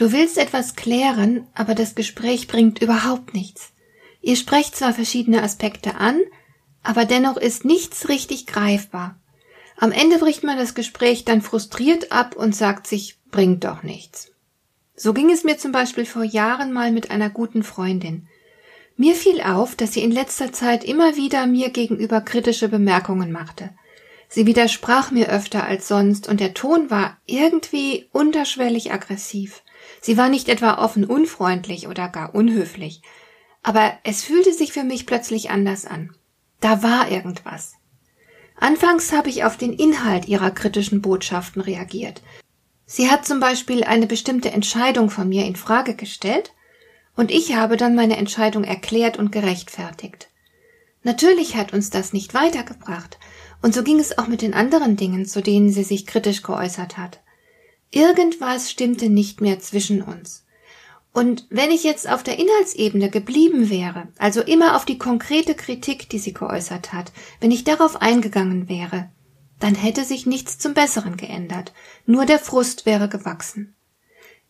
Du willst etwas klären, aber das Gespräch bringt überhaupt nichts. Ihr sprecht zwar verschiedene Aspekte an, aber dennoch ist nichts richtig greifbar. Am Ende bricht man das Gespräch dann frustriert ab und sagt sich, bringt doch nichts. So ging es mir zum Beispiel vor Jahren mal mit einer guten Freundin. Mir fiel auf, dass sie in letzter Zeit immer wieder mir gegenüber kritische Bemerkungen machte. Sie widersprach mir öfter als sonst und der Ton war irgendwie unterschwellig aggressiv. Sie war nicht etwa offen unfreundlich oder gar unhöflich, aber es fühlte sich für mich plötzlich anders an. Da war irgendwas. Anfangs habe ich auf den Inhalt ihrer kritischen Botschaften reagiert. Sie hat zum Beispiel eine bestimmte Entscheidung von mir in Frage gestellt, und ich habe dann meine Entscheidung erklärt und gerechtfertigt. Natürlich hat uns das nicht weitergebracht, und so ging es auch mit den anderen Dingen, zu denen sie sich kritisch geäußert hat. Irgendwas stimmte nicht mehr zwischen uns. Und wenn ich jetzt auf der Inhaltsebene geblieben wäre, also immer auf die konkrete Kritik, die sie geäußert hat, wenn ich darauf eingegangen wäre, dann hätte sich nichts zum Besseren geändert, nur der Frust wäre gewachsen.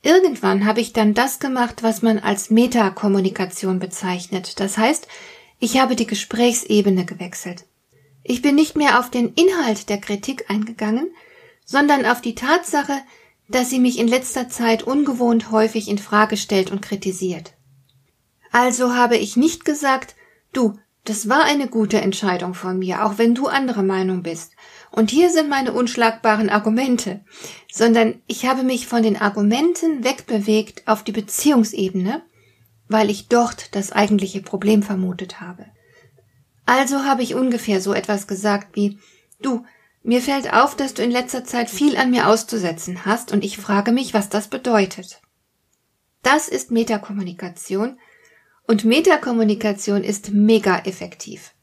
Irgendwann habe ich dann das gemacht, was man als Metakommunikation bezeichnet. Das heißt, ich habe die Gesprächsebene gewechselt. Ich bin nicht mehr auf den Inhalt der Kritik eingegangen, sondern auf die Tatsache, dass sie mich in letzter Zeit ungewohnt häufig in Frage stellt und kritisiert. Also habe ich nicht gesagt, du, das war eine gute Entscheidung von mir, auch wenn du anderer Meinung bist. Und hier sind meine unschlagbaren Argumente, sondern ich habe mich von den Argumenten wegbewegt auf die Beziehungsebene, weil ich dort das eigentliche Problem vermutet habe. Also habe ich ungefähr so etwas gesagt wie Du, mir fällt auf, dass du in letzter Zeit viel an mir auszusetzen hast, und ich frage mich, was das bedeutet. Das ist Metakommunikation, und Metakommunikation ist mega effektiv.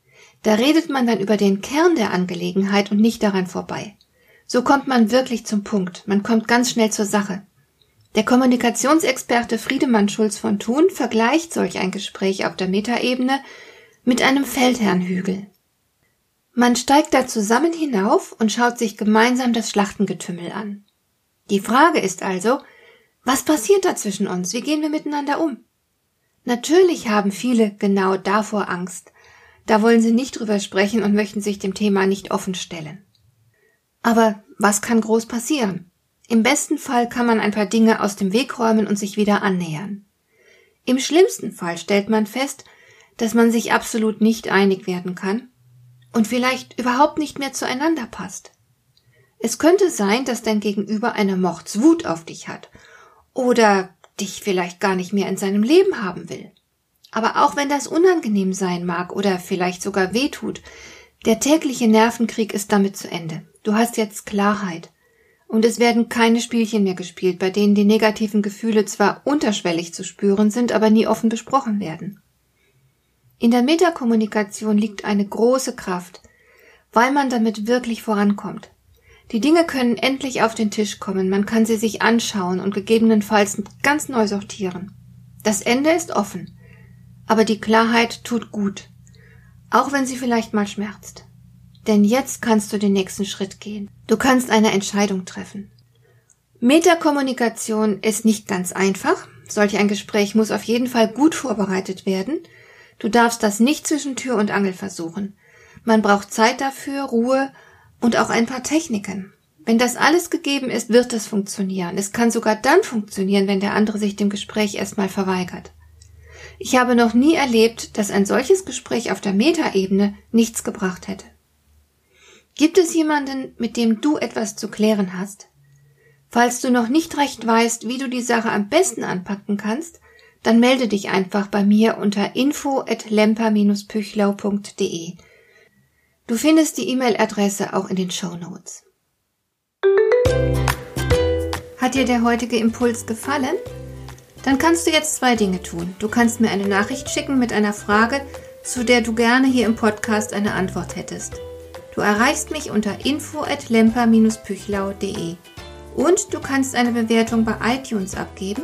Da redet man dann über den Kern der Angelegenheit und nicht daran vorbei. So kommt man wirklich zum Punkt, man kommt ganz schnell zur Sache. Der Kommunikationsexperte Friedemann Schulz von Thun vergleicht solch ein Gespräch auf der Metaebene mit einem Feldherrnhügel. Man steigt da zusammen hinauf und schaut sich gemeinsam das Schlachtengetümmel an. Die Frage ist also, was passiert da zwischen uns? Wie gehen wir miteinander um? Natürlich haben viele genau davor Angst. Da wollen sie nicht drüber sprechen und möchten sich dem Thema nicht offen stellen. Aber was kann groß passieren? Im besten Fall kann man ein paar Dinge aus dem Weg räumen und sich wieder annähern. Im schlimmsten Fall stellt man fest, dass man sich absolut nicht einig werden kann und vielleicht überhaupt nicht mehr zueinander passt. Es könnte sein, dass dein Gegenüber eine Mordswut auf dich hat oder dich vielleicht gar nicht mehr in seinem Leben haben will. Aber auch wenn das unangenehm sein mag oder vielleicht sogar wehtut, der tägliche Nervenkrieg ist damit zu Ende. Du hast jetzt Klarheit. Und es werden keine Spielchen mehr gespielt, bei denen die negativen Gefühle zwar unterschwellig zu spüren sind, aber nie offen besprochen werden. In der Metakommunikation liegt eine große Kraft, weil man damit wirklich vorankommt. Die Dinge können endlich auf den Tisch kommen, man kann sie sich anschauen und gegebenenfalls ganz neu sortieren. Das Ende ist offen, aber die Klarheit tut gut, auch wenn sie vielleicht mal schmerzt. Denn jetzt kannst du den nächsten Schritt gehen. Du kannst eine Entscheidung treffen. Metakommunikation ist nicht ganz einfach. Solch ein Gespräch muss auf jeden Fall gut vorbereitet werden – Du darfst das nicht zwischen Tür und Angel versuchen. Man braucht Zeit dafür, Ruhe und auch ein paar Techniken. Wenn das alles gegeben ist, wird es funktionieren. Es kann sogar dann funktionieren, wenn der andere sich dem Gespräch erstmal verweigert. Ich habe noch nie erlebt, dass ein solches Gespräch auf der Metaebene nichts gebracht hätte. Gibt es jemanden, mit dem du etwas zu klären hast? Falls du noch nicht recht weißt, wie du die Sache am besten anpacken kannst, dann melde dich einfach bei mir unter info at lemper-püchlau.de. Du findest die E-Mail-Adresse auch in den Show Notes. Hat dir der heutige Impuls gefallen? Dann kannst du jetzt zwei Dinge tun. Du kannst mir eine Nachricht schicken mit einer Frage, zu der du gerne hier im Podcast eine Antwort hättest. Du erreichst mich unter info at lemper-püchlau.de. Und du kannst eine Bewertung bei iTunes abgeben,